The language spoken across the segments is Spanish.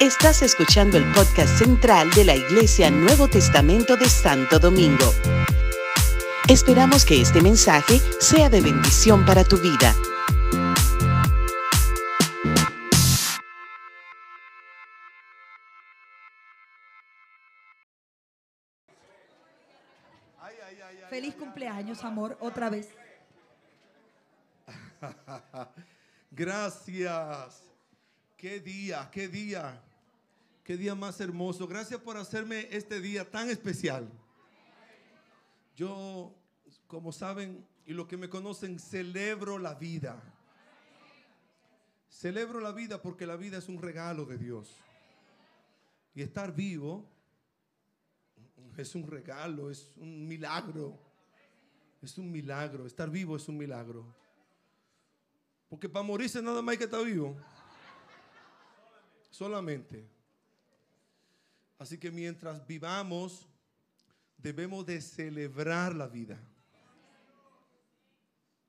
Estás escuchando el podcast central de la Iglesia Nuevo Testamento de Santo Domingo. Esperamos que este mensaje sea de bendición para tu vida. Feliz cumpleaños, amor, otra vez. Gracias. Qué día, qué día. Qué día más hermoso. Gracias por hacerme este día tan especial. Yo, como saben y los que me conocen, celebro la vida. Celebro la vida porque la vida es un regalo de Dios. Y estar vivo es un regalo, es un milagro. Es un milagro. Estar vivo es un milagro. Porque para morirse nada más hay que estar vivo. Solamente. Así que mientras vivamos, debemos de celebrar la vida.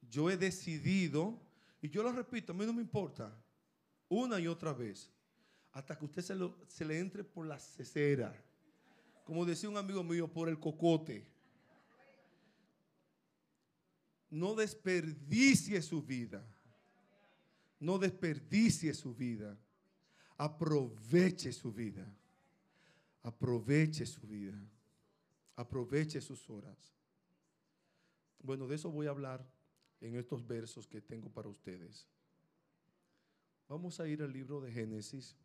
Yo he decidido, y yo lo repito, a mí no me importa, una y otra vez, hasta que usted se, se le entre por la cesera, como decía un amigo mío, por el cocote. No desperdicie su vida. No desperdicie su vida. Aproveche su vida. Aproveche su vida. Aproveche sus horas. Bueno, de eso voy a hablar en estos versos que tengo para ustedes. Vamos a ir al libro de Génesis.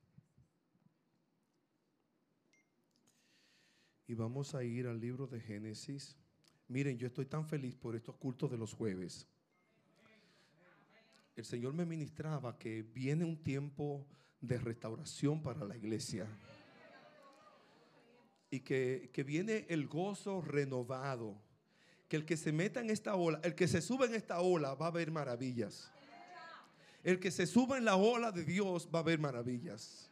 Y vamos a ir al libro de Génesis. Miren, yo estoy tan feliz por estos cultos de los jueves. El Señor me ministraba que viene un tiempo de restauración para la iglesia. Y que, viene el gozo renovado. Que el que se meta en esta ola, el que se suba en esta ola va a ver maravillas. El que se suba en la ola de Dios va a ver maravillas.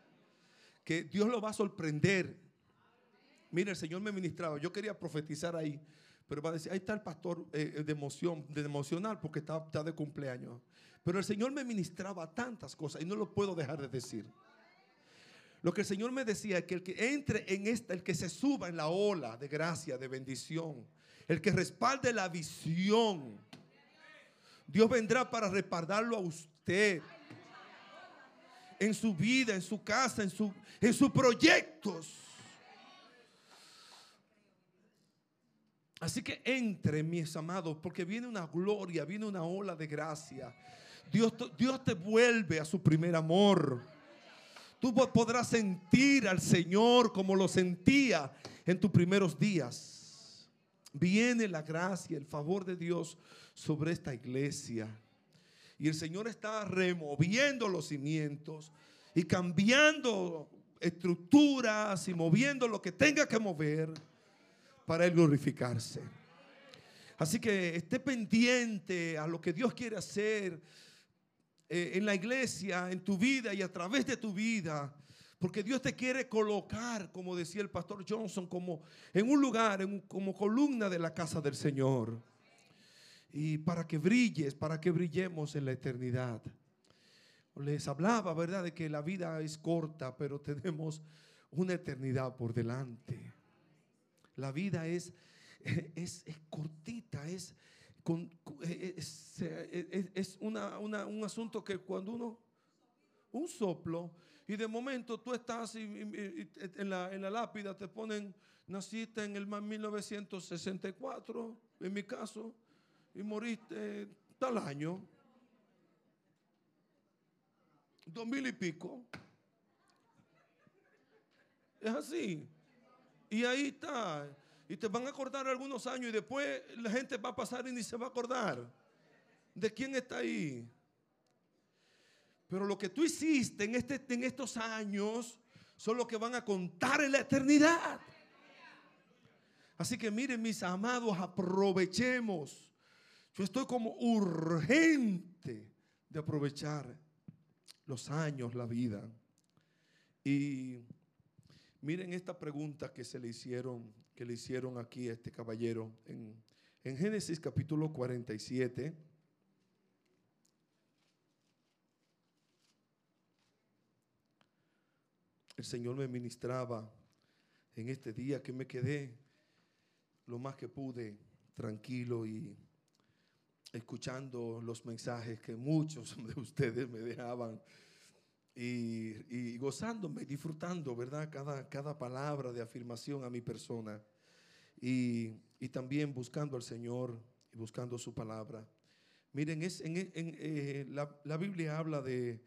Que Dios lo va a sorprender. Mira, el Señor me ministraba. Yo quería profetizar ahí. Pero va a decir, ahí está el pastor eh, de emoción, de emocional, porque está, está de cumpleaños. Pero el Señor me ministraba tantas cosas y no lo puedo dejar de decir. Lo que el Señor me decía es que el que entre en esta, el que se suba en la ola de gracia, de bendición, el que respalde la visión, Dios vendrá para respaldarlo a usted en su vida, en su casa, en, su, en sus proyectos. Así que entre, mis amados, porque viene una gloria, viene una ola de gracia. Dios, Dios te vuelve a su primer amor. Tú podrás sentir al Señor como lo sentía en tus primeros días. Viene la gracia, el favor de Dios sobre esta iglesia. Y el Señor está removiendo los cimientos y cambiando estructuras y moviendo lo que tenga que mover para Él glorificarse. Así que esté pendiente a lo que Dios quiere hacer eh, en la iglesia, en tu vida y a través de tu vida. Porque Dios te quiere colocar, como decía el pastor Johnson, como en un lugar, como columna de la casa del Señor. Y para que brilles, para que brillemos en la eternidad. Les hablaba, ¿verdad?, de que la vida es corta, pero tenemos una eternidad por delante. La vida es, es, es cortita, es, es, un asunto que cuando uno, un soplo, y de momento tú estás en, la, en la lápida, te ponen, naciste en el 1964, en mi caso, y moriste tal año, dos mil y pico. Es así. Y ahí está. Y te van a acordar algunos años y después la gente va a pasar y ni se va a acordar de quién está ahí. Pero lo que tú hiciste en, este, en estos años son lo que van a contar en la eternidad. Así que miren mis amados, aprovechemos. Yo estoy como urgente de aprovechar los años, la vida. Y miren esta pregunta que se le hicieron que le hicieron aquí a este caballero en, en Génesis capítulo 47. el Señor me ministraba en este día que me quedé lo más que pude tranquilo y escuchando los mensajes que muchos de ustedes me dejaban y, gozándome, disfrutando, ¿verdad? Cada, cada palabra de afirmación a mi persona y, también buscando al Señor y buscando su palabra. Miren, es, en, eh, la, Biblia habla de,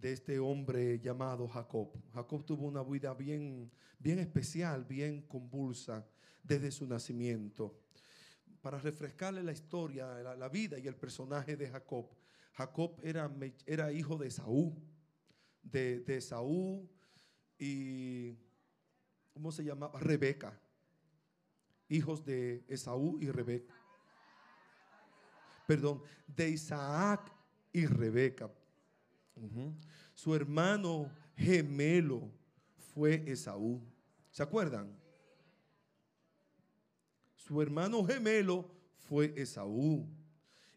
este hombre llamado Jacob. Jacob tuvo una vida bien, bien especial, bien convulsa desde su nacimiento. Para refrescarle la historia, la, vida y el personaje de Jacob, Jacob era, era hijo de Saúl de, de Saúl y, ¿cómo se llama? Rebeca. Hijos de Esaú y Rebeca. Perdón, de Isaac y Rebeca. Su hermano gemelo fue Esaú. ¿Se acuerdan? Su hermano gemelo fue Esaú.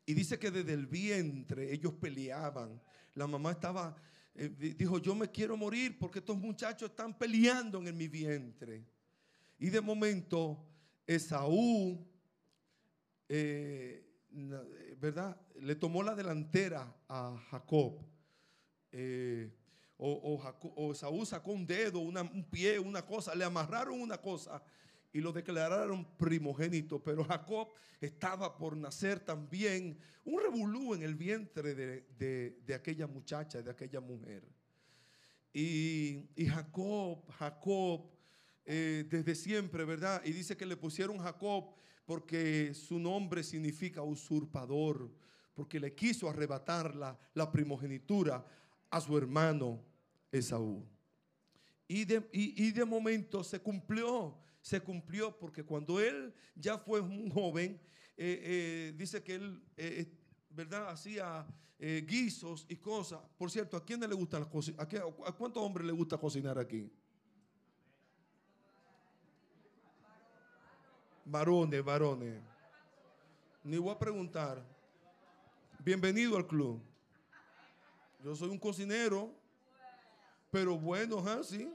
Y dice que desde el vientre ellos peleaban. La mamá estaba eh, dijo, yo me quiero morir porque estos muchachos están peleando en mi vientre. Y de momento, Esaú, eh, ¿verdad? Le tomó la delantera a Jacob. Eh, o, Esaú sacó un dedo, un pie, una cosa, le amarraron una cosa y lo declararon primogénito. Pero Jacob estaba por nacer también un revolú en el vientre de, aquella muchacha, de aquella mujer. Y, Jacob, Jacob, eh, desde siempre, ¿verdad? Y dice que le pusieron Jacob porque su nombre significa usurpador, porque le quiso arrebatar la, la primogenitura a su hermano Esaú. Y de, y de momento se cumplió se cumplió porque cuando él ya fue un joven, eh, eh, dice que él, eh, ¿verdad? Hacía guisos y cosas. Por cierto, ¿a quién le gusta la cocina? ¿A, cuántos hombres le gusta cocinar aquí? Varones, varones. Ni voy a preguntar. Bienvenido al club. Yo soy un cocinero, pero bueno. ¿sí?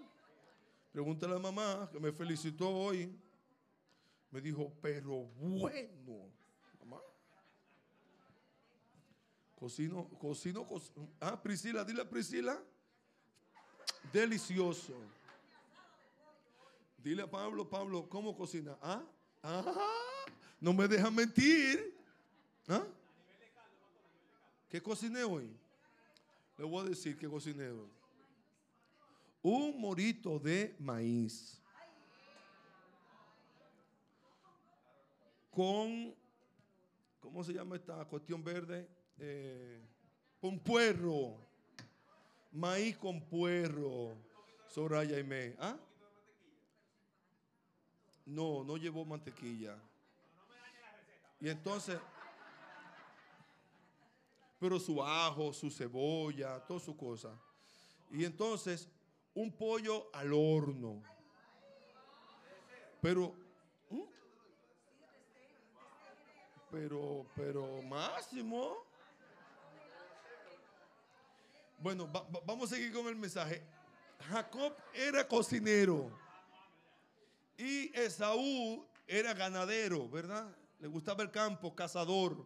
Pregúntale a la mamá que me felicitó hoy. Me dijo, pero bueno, mamá. Cocino, cocino, cocino. Ah, Priscila, dile a Priscila. Delicioso. Dile a Pablo, Pablo, ¿cómo cocina? Ah, ah, no me deja mentir. ¿Ah? ¿Qué cociné hoy? Le voy a decir que cociné hoy un morito de maíz con, ¿cómo se llama esta cuestión verde? Eh, con puerro, maíz con puerro, Soraya y me. ¿Ah? No, no llevó mantequilla. Y entonces, pero su ajo, su cebolla, toda su cosa. Y entonces un pollo al horno. Pero, ¿Mm? pero, pero máximo. Bueno, vamos a seguir con el mensaje. Jacob era cocinero y Esaú era ganadero, ¿verdad? Le gustaba el campo, cazador.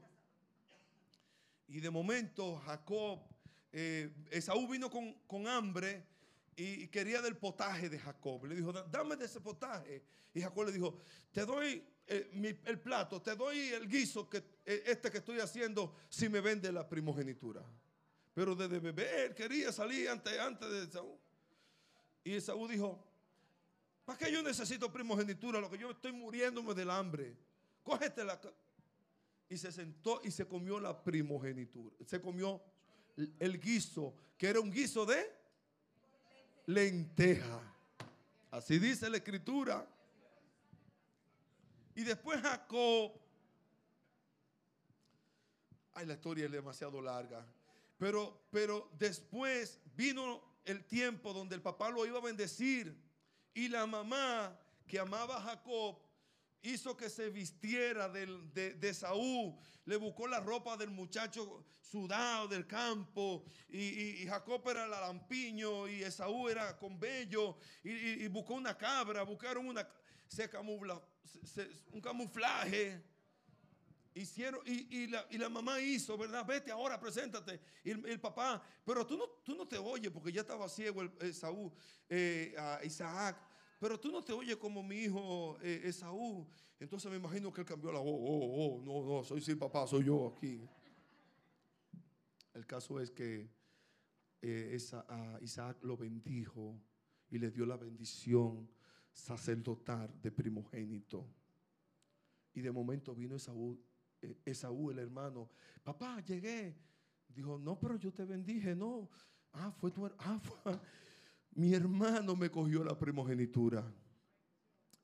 Y de momento Jacob, eh, Esaú vino con, con hambre y quería del potaje de Jacob. Le dijo, dame de ese potaje. Y Jacob le dijo, te doy eh, el plato, te doy el guiso que, eh, este que estoy haciendo si me vende la primogenitura. Pero desde bebé él quería salir antes, antes de Saúl. Y Saúl dijo, ¿para qué yo necesito primogenitura? Lo que yo estoy muriéndome del hambre. Cógete la... Y se sentó y se comió la primogenitura. Se comió el guiso, que era un guiso de lenteja. Así dice la escritura. Y después Jacob. Ay, la historia es demasiado larga. Pero, pero después vino el tiempo donde el papá lo iba a bendecir. Y la mamá que amaba a Jacob hizo que se vistiera de, de Esaú, le buscó la ropa del muchacho sudado del campo, y, y- Jacob era el lampiño, y Esaú era con vello, y, y- buscó una cabra, buscaron una, se camufla, un camuflaje. Hicieron, y, la, la mamá hizo, ¿verdad? Vete ahora, preséntate. Y el, el papá, pero tú no, tú no te oyes, porque ya estaba ciego Esaú, eh, a Isaac. Pero tú no te oyes como mi hijo eh, Esaú. Entonces me imagino que él cambió la voz. Oh, oh, no, no, soy sí, papá, soy yo aquí. El caso es que eh, Isaac lo bendijo y le dio la bendición sacerdotal de primogénito. Y de momento vino Esaú, eh, el hermano. Papá, llegué. Dijo, no, pero yo te bendije, no. Ah, fue tu her- ah, mi hermano me cogió la primogenitura.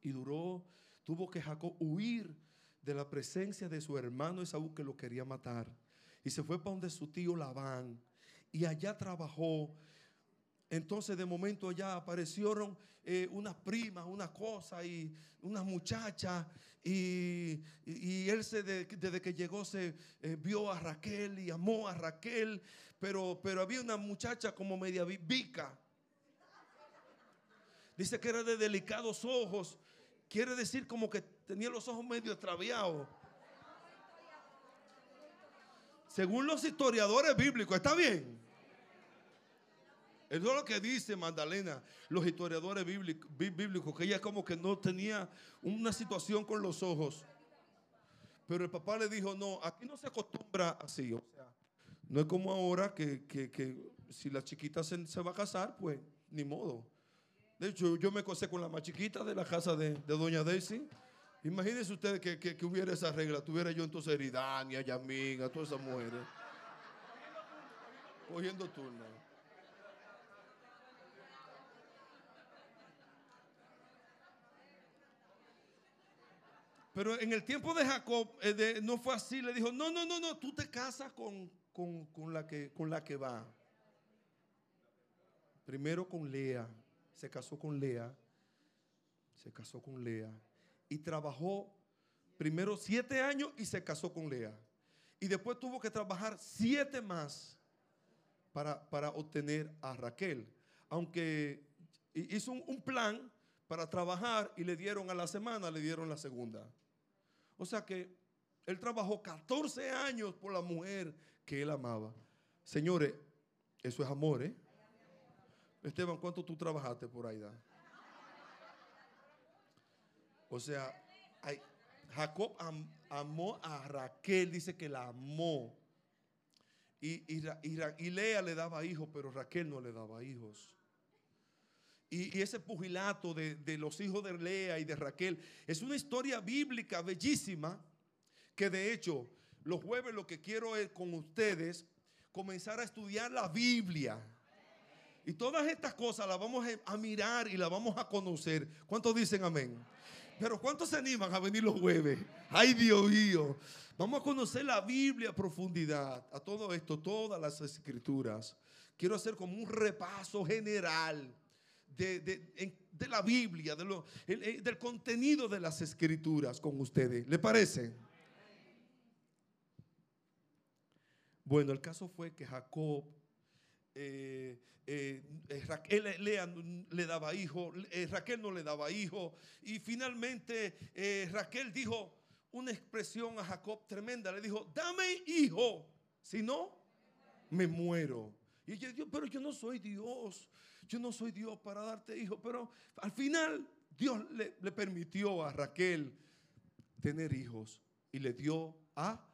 Y duró, tuvo que Jacob huir de la presencia de su hermano Esaú que lo quería matar. Y se fue para donde su tío Labán. Y allá trabajó. Entonces de momento allá aparecieron eh, unas primas, una cosa y unas muchachas. Y, él se de- desde que llegó se eh, vio a Raquel y amó a Raquel. Pero, pero había una muchacha como media vica. Dice que era de delicados ojos. Quiere decir como que tenía los ojos medio extraviados. Según los historiadores bíblicos, ¿está bien? Eso es lo que dice Magdalena, los historiadores bíblicos, bí- bíblicos, que ella como que no tenía una situación con los ojos. Pero el papá le dijo, no, aquí no se acostumbra así. O sea, no es como ahora que, que- que si la chiquita se, se va a casar, pues ni modo. De hecho, yo me casé con la más chiquita de la casa de, de doña Daisy. Imagínense ustedes que, que- hubiera esa regla. Tuviera yo entonces a Eridania, Yamin, a todas esas mujeres. Cogiendo turno. Pero en el tiempo de Jacob eh, no fue así. Le dijo, no, no, no, no, tú te casas con, con- con la que, con la que va. Primero con Lea. Se casó con Lea. Se casó con Lea. Y trabajó primero siete años y se casó con Lea. Y después tuvo que trabajar siete más para, para obtener a Raquel. Aunque hi- hizo un, un plan para trabajar y le dieron a la semana, le dieron la segunda. O sea que él trabajó 14 años por la mujer que él amaba. Señores, eso es amor, ¿eh? Esteban, ¿cuánto tú trabajaste por ahí? da? O sea, Jacob am- amó a Raquel, dice que la amó. Y, Lea le daba hijos, pero Raquel no le daba hijos. Y, y ese pugilato de, de los hijos de Lea y de Raquel es una historia bíblica bellísima que de hecho los jueves lo que quiero es con ustedes comenzar a estudiar la Biblia. Y todas estas cosas las vamos a, mirar y las vamos a conocer. ¿Cuántos dicen amén? Pero ¿cuántos se animan a venir los jueves? Ay, Dios mío. Vamos a conocer la Biblia a profundidad, a todo esto, todas las escrituras. Quiero hacer como un repaso general de, de- la Biblia, del contenido de las escrituras con ustedes. ¿Le parece? Bueno, el caso fue que Jacob, eh, eh, Raquel le daba hijo, eh, Raquel no le daba hijo, y finalmente Raquel dijo una expresión a Jacob tremenda, le dijo, dame hijo, si no, me muero. Y ella dijo, pero yo no soy Dios, yo no soy Dios para darte hijo, pero al final Dios le permitió a Raquel tener hijos y le dio a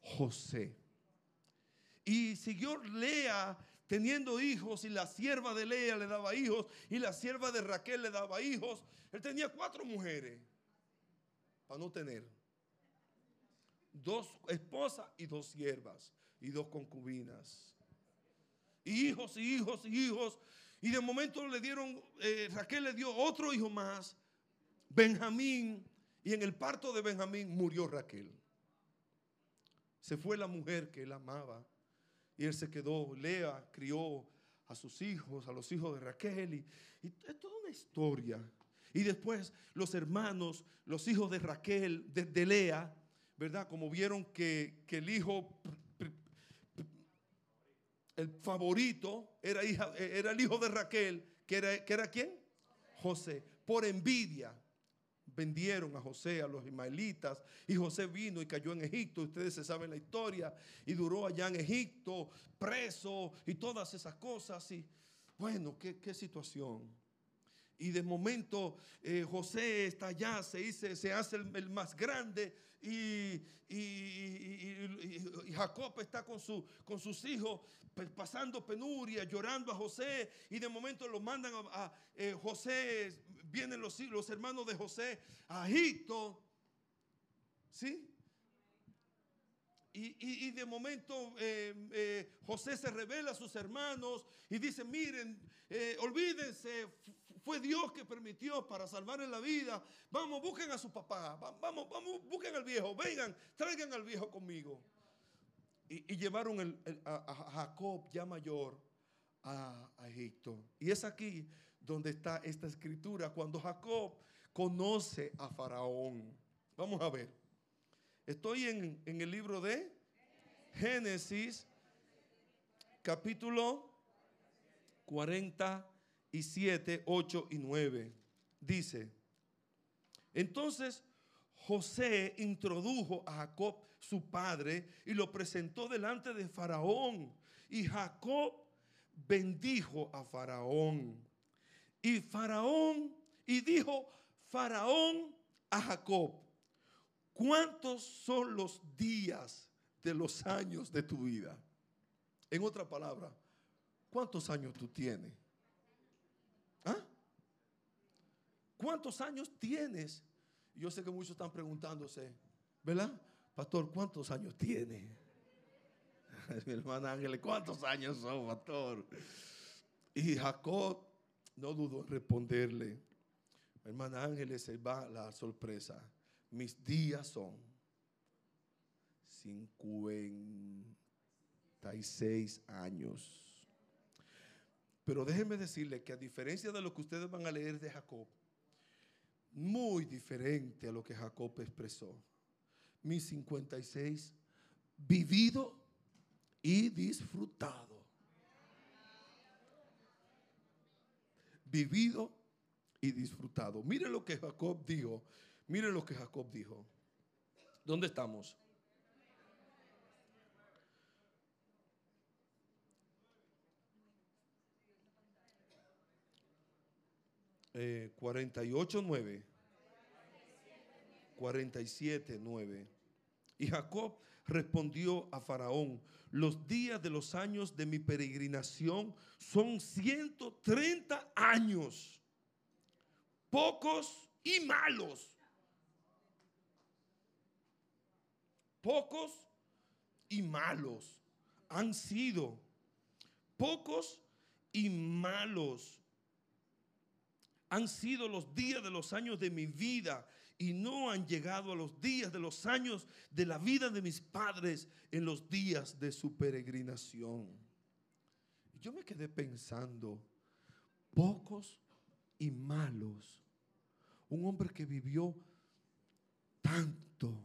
José. Y siguió Lea teniendo hijos y la sierva de Lea le daba hijos y la sierva de Raquel le daba hijos. Él tenía cuatro mujeres para no tener. Dos esposas y dos siervas y dos concubinas. Y hijos y hijos y hijos. Y de momento le dieron, eh, Raquel le dio otro hijo más, Benjamín. Y en el parto de Benjamín murió Raquel. Se fue la mujer que él amaba. Y él se quedó, Lea crió a sus hijos, a los hijos de Raquel. Y, es toda una historia. Y después los hermanos, los hijos de Raquel, de, Lea, ¿verdad? Como vieron que, el hijo, el favorito, era, era el hijo de Raquel, que era, que era quién? José. Por envidia vendieron a José a los ismaelitas y José vino y cayó en Egipto. Ustedes se saben la historia y duró allá en Egipto preso y todas esas cosas. Y bueno, qué, qué situación. Y de momento eh, José está allá, se, se hace el, más grande y, Jacob está con, su, con sus hijos pasando penuria, llorando a José y de momento lo mandan a, eh, José, vienen los, los hermanos de José a Egipto. ¿Sí? Y, de momento eh, José se revela a sus hermanos y dice, miren, olvídense, fue Dios que permitió para salvarle la vida. Vamos, busquen a su papá. Vamos, vamos, busquen al viejo. Vengan, traigan al viejo conmigo. Y, llevaron a, Jacob ya mayor a, Egipto. Y es aquí donde está esta escritura. Cuando Jacob conoce a Faraón. Vamos a ver. Estoy en, en el libro de Génesis, capítulo 40 y 7, 8 y 9. Dice, entonces José introdujo a Jacob, su padre, y lo presentó delante de Faraón. Y Jacob bendijo a Faraón. Y Faraón, y dijo Faraón a Jacob, ¿cuántos son los días de los años de tu vida? En otra palabra, ¿cuántos años tú tienes? ¿Ah? ¿Cuántos años tienes? Yo sé que muchos están preguntándose, ¿verdad? Pastor, ¿cuántos años tiene? Mi hermana Ángeles, ¿cuántos años son, pastor? Y Jacob no dudó en responderle. Mi hermana Ángeles se va la sorpresa. Mis días son 56 años. Pero déjenme decirle que a diferencia de lo que ustedes van a leer de Jacob, muy diferente a lo que Jacob expresó. Mis 56 vivido y disfrutado. Vivido y disfrutado. Mire lo que Jacob dijo. Mire lo que Jacob dijo. ¿Dónde estamos? 48, 9. 47, 9. Y Jacob respondió a Faraón, los días de los años de mi peregrinación son 130 años, pocos y malos. Pocos y malos han sido, pocos y malos han sido los días de los años de mi vida y no han llegado a los días de los años de la vida de mis padres en los días de su peregrinación. Yo me quedé pensando, pocos y malos, un hombre que vivió tanto,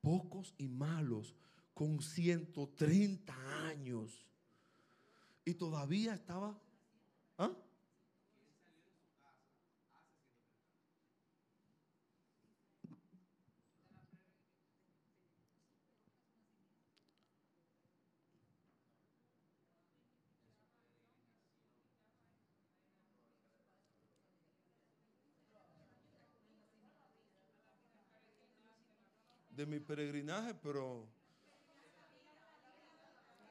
pocos y malos, con 130 años, y todavía estaba... ¿ah? De mi peregrinaje, pero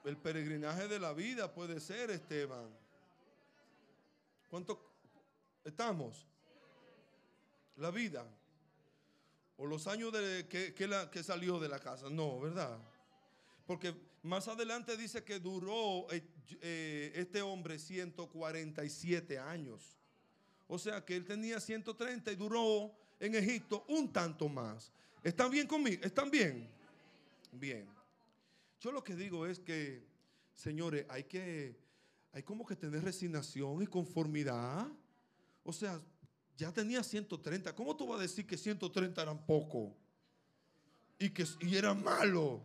el peregrinaje de la vida puede ser, Esteban. ¿Cuánto estamos? La vida. O los años de que, que salió de la casa. No, ¿verdad? Porque más adelante dice que duró eh, eh, este hombre 147 años. O sea que él tenía 130 y duró en Egipto un tanto más. ¿Están bien conmigo? ¿Están bien? Bien. Yo lo que digo es que, señores, hay que, hay como que tener resignación y conformidad. O sea, ya tenía 130. ¿Cómo tú vas a decir que 130 eran poco? Y que y era malo.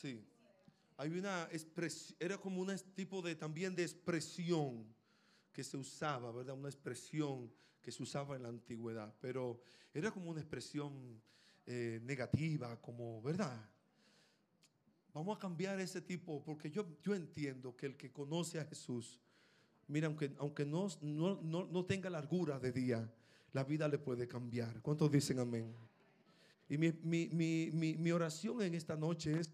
Sí. Hay una expresión, era como un tipo de también de expresión que se usaba, ¿verdad? Una expresión que se usaba en la antigüedad, pero era como una expresión eh, negativa, como, ¿verdad? Vamos a cambiar ese tipo, porque yo, yo entiendo que el que conoce a Jesús, mira, aunque, aunque no, no, no tenga largura de día, la vida le puede cambiar. ¿Cuántos dicen amén? Y mi, mi, mi, mi oración en esta noche es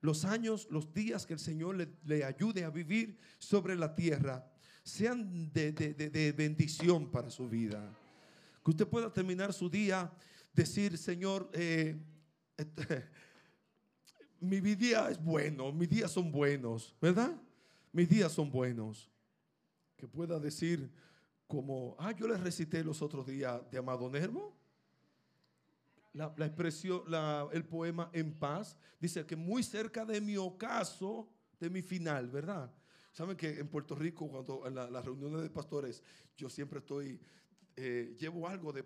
los años, los días que el Señor le, ayude a vivir sobre la tierra sean de, bendición para su vida. Que usted pueda terminar su día, decir, Señor, eh, mi día es bueno, mis días son buenos, ¿verdad? Mis días son buenos. Que pueda decir como, ah, yo les recité los otros días de Amado Nervo la, expresión, el poema En paz, dice que muy cerca de mi ocaso, de mi final, ¿verdad? Saben que en Puerto Rico, cuando en las reuniones de pastores, yo siempre estoy, eh, llevo algo de,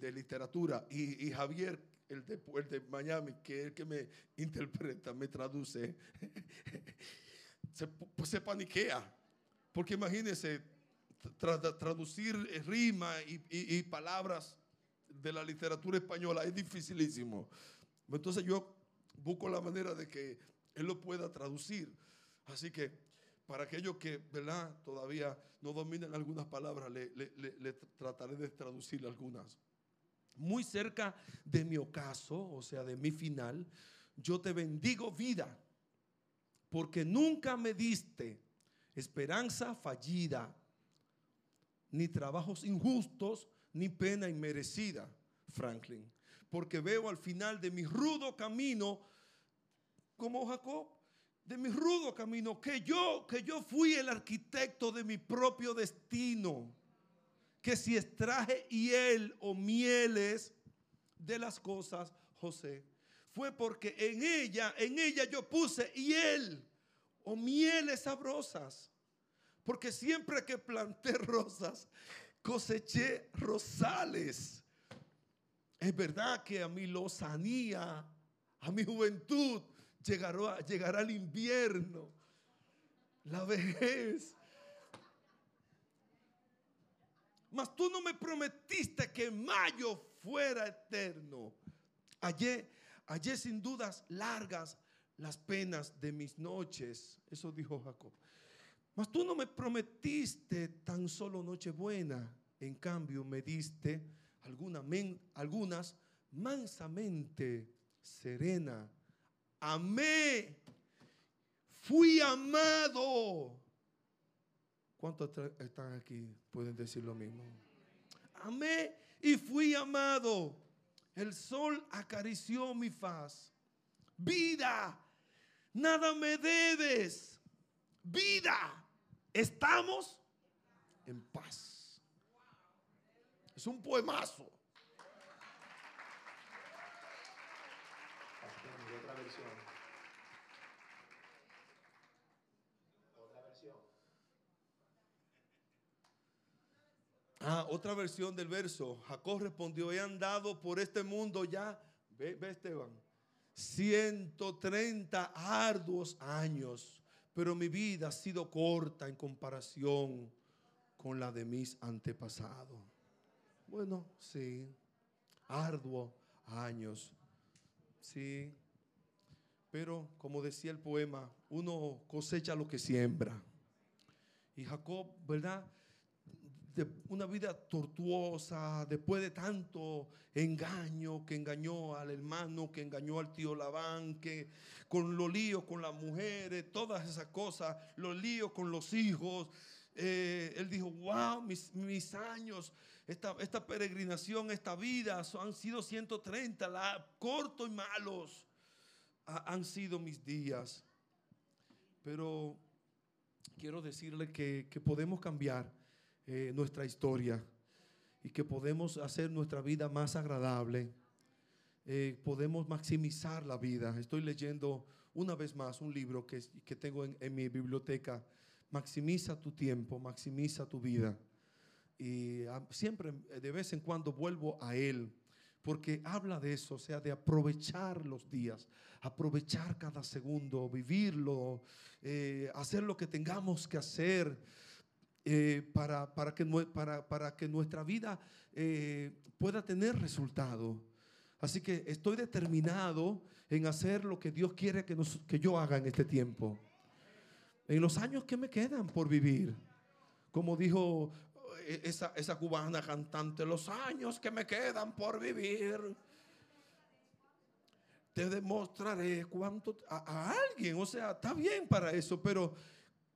de, literatura y, Javier, el de, el de Miami, que es el que me interpreta, me traduce, se, pues se paniquea. Porque imagínense, traducir rima y, y palabras de la literatura española es dificilísimo. Entonces yo busco la manera de que él lo pueda traducir. Así que para aquellos que ¿verdad? todavía no dominan algunas palabras, le, trataré de traducir algunas. Muy cerca de mi ocaso, o sea, de mi final, yo te bendigo vida, porque nunca me diste esperanza fallida, ni trabajos injustos, ni pena inmerecida, Franklin, porque veo al final de mi rudo camino, como Jacob, de mi rudo camino, que yo, que yo fui el arquitecto de mi propio destino, que si extraje hiel o mieles de las cosas, José, fue porque en ella, en ella yo puse hiel o mieles sabrosas. Porque siempre que planté rosas, coseché rosales. Es verdad que a mi lozanía, a mi juventud, llegará, llegará el invierno, la vejez. Mas tú no me prometiste que mayo fuera eterno. Hallé, hallé sin dudas largas las penas de mis noches. Eso dijo Jacob. Mas tú no me prometiste tan solo noche buena. En cambio, me diste algunas mansamente serena. Amé. Fui amado. ¿Cuántos están aquí? Pueden decir lo mismo. Amé y fui amado. El sol acarició mi faz. Vida, nada me debes. Vida estamos en paz. Es un poemazo. Otra versión. Otra versión. Ah, otra versión del verso. Jacob respondió, he andado por este mundo ya, ve, ve Esteban, 130 arduos años pero mi vida ha sido corta en comparación con la de mis antepasados. Bueno, sí, arduo años, sí, pero como decía el poema, uno cosecha lo que siembra. Y Jacob, ¿verdad? Una vida tortuosa, después de tanto engaño, que engañó al hermano, que engañó al tío Labán, que con los líos con las mujeres, todas esas cosas, los líos con los hijos. Eh, él dijo, wow, mis, mis años, esta, esta, peregrinación, esta vida, han sido 130, la, cortos y malos han sido mis días. pero quiero decirle que, que podemos cambiar eh, nuestra historia y que podemos hacer nuestra vida más agradable. Eh, podemos maximizar la vida. Estoy leyendo una vez más un libro que, que tengo en, mi biblioteca. Maximiza tu tiempo, maximiza tu vida. Y ah, siempre, de vez en cuando, vuelvo a él porque habla de eso, sea, de aprovechar los días, aprovechar cada segundo, vivirlo, eh, hacer lo que tengamos que hacer eh, para, para, que, para, para, que nuestra vida eh, pueda tener resultado. Así que estoy determinado en hacer lo que Dios quiere que, nos, que yo haga en este tiempo. En los años que me quedan por vivir. Como dijo e, esa, esa cubana cantante, los años que me quedan por vivir, te demostraré cuánto a, alguien, o sea, está bien para eso, pero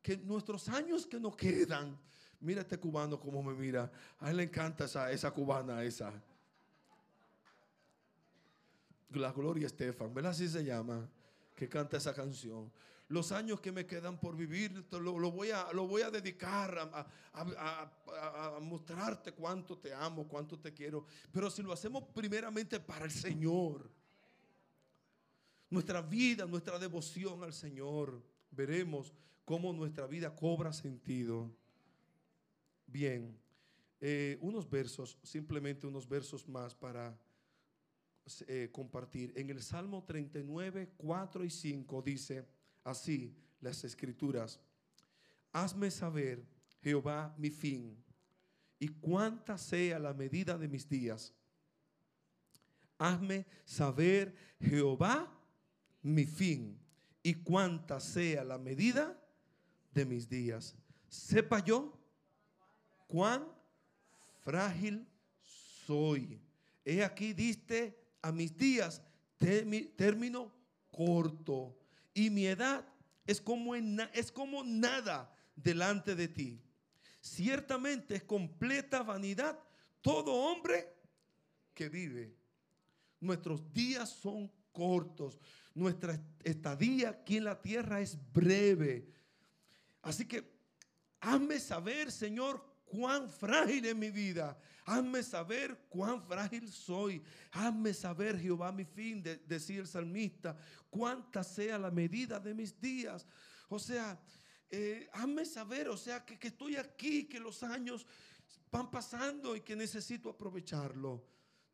que nuestros años que nos quedan, mira este cubano como me mira, a él le encanta esa, esa cubana, esa. La Gloria Estefan, ¿verdad? Así se llama, que canta esa canción los años que me quedan por vivir, lo, voy, a, lo voy a dedicar a, mostrarte cuánto te amo, cuánto te quiero. Pero si lo hacemos primeramente para el Señor, nuestra vida, nuestra devoción al Señor, veremos cómo nuestra vida cobra sentido. Bien, eh, unos versos, simplemente unos versos más para eh, compartir. En el Salmo 39, 4 y 5 dice, así las escrituras. Hazme saber, Jehová, mi fin, y cuánta sea la medida de mis días. Hazme saber, Jehová, mi fin, y cuánta sea la medida de mis días. Sepa yo cuán frágil soy. He aquí diste a mis días término corto y mi edad es como, es como nada delante de ti. Ciertamente es completa vanidad todo hombre que vive. Nuestros días son cortos. Nuestra estadía aquí en la tierra es breve. Así que hazme saber, Señor, cuán frágil es mi vida. Hazme saber cuán frágil soy. Hazme saber, Jehová, mi fin, de, decía el salmista, cuánta sea la medida de mis días. O sea, eh, hazme saber, o sea, que estoy aquí, que los años van pasando y que necesito aprovecharlo.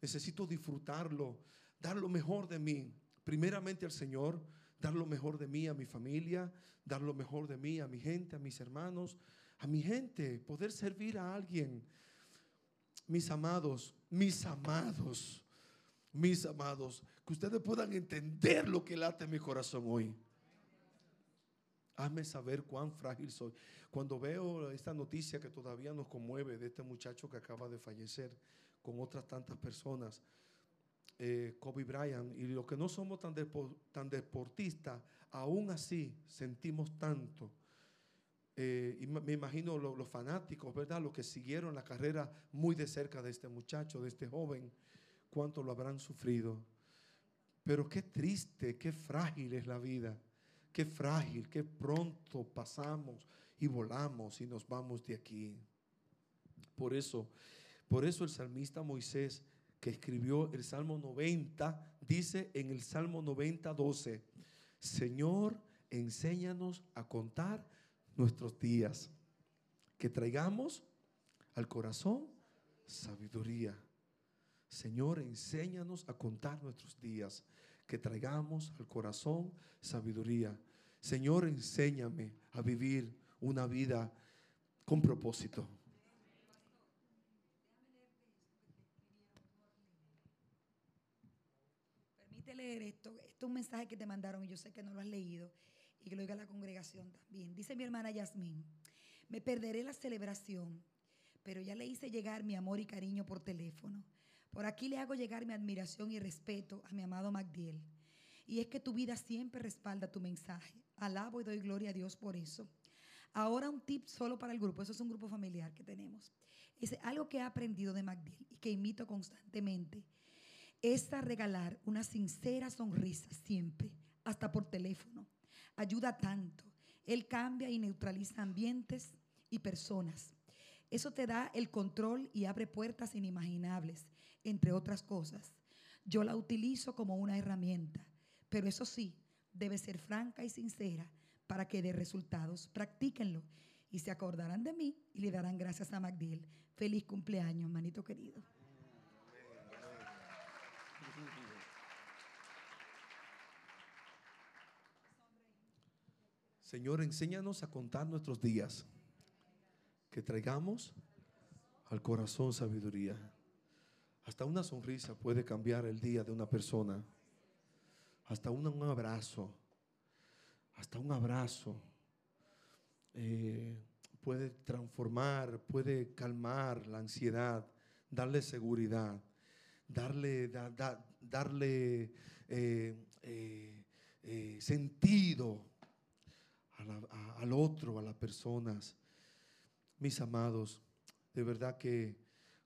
Necesito disfrutarlo, dar lo mejor de mí. Primeramente al Señor, dar lo mejor de mí a mi familia, dar lo mejor de mí a mi gente, a mis hermanos, a mi gente, poder servir a alguien. Mis amados, mis amados, mis amados, que ustedes puedan entender lo que late en mi corazón hoy. Hazme saber cuán frágil soy. Cuando veo esta noticia que todavía nos conmueve de este muchacho que acaba de fallecer con otras tantas personas, eh, Kobe Bryant, y los que no somos tan, tan deportistas, aún así sentimos tanto eh, y me imagino los, fanáticos, ¿verdad? Los que siguieron la carrera muy de cerca de este muchacho, de este joven, cuánto lo habrán sufrido. Pero qué triste, qué frágil es la vida. Qué frágil, qué pronto pasamos y volamos y nos vamos de aquí. Por eso, por eso el salmista Moisés, que escribió el Salmo 90, dice en el Salmo 90, 12, Señor, enséñanos a contar nuestros días. Que traigamos al corazón sabiduría. Señor, enséñanos a contar nuestros días. Que traigamos al corazón sabiduría. Señor, enséñame a vivir una vida con propósito. Leer esto. Esto es un mensaje que te mandaron y yo sé que no lo has leído y que lo diga la congregación también. Dice mi hermana Yasmín, me perderé la celebración, pero ya le hice llegar mi amor y cariño por teléfono. Por aquí le hago llegar mi admiración y respeto a mi amado Magdiel. Y es que tu vida siempre respalda tu mensaje. Alabo y doy gloria a Dios por eso. Ahora un tip solo para el grupo, eso es un grupo familiar que tenemos. Es algo que he aprendido de Magdiel y que imito constantemente. Es a regalar una sincera sonrisa siempre, hasta por teléfono ayuda tanto. Él cambia y neutraliza ambientes y personas. Eso te da el control y abre puertas inimaginables, entre otras cosas. Yo la utilizo como una herramienta, pero eso sí, debe ser franca y sincera para que dé resultados. Practíquenlo y se acordarán de mí y le darán gracias a Magdiel. Feliz cumpleaños, manito querido. Señor, enséñanos a contar nuestros días. Que traigamos al corazón sabiduría. Hasta una sonrisa puede cambiar el día de una persona. Hasta un, abrazo. Hasta un abrazo. eh, puede transformar, puede calmar la ansiedad, darle seguridad, darle, da- da- darle eh, eh, sentido al otro, a las personas. Mis amados, de verdad que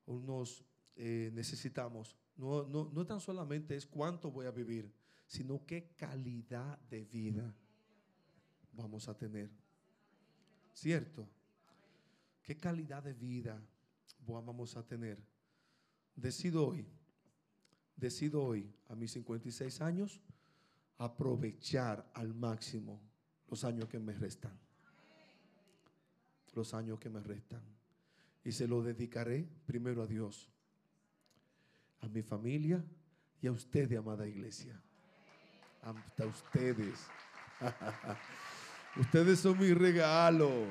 unos eh, necesitamos, no, no, no tan solamente es cuánto voy a vivir, sino qué calidad de vida vamos a tener. ¿Cierto? ¿Qué calidad de vida vamos a tener? Decido hoy, decido hoy, a mis 56 años, aprovechar al máximo los años que me restan. Los años que me restan. Y se lo dedicaré primero a Dios, a mi familia y a ustedes, amada iglesia. Hasta ustedes. ustedes son mi regalo.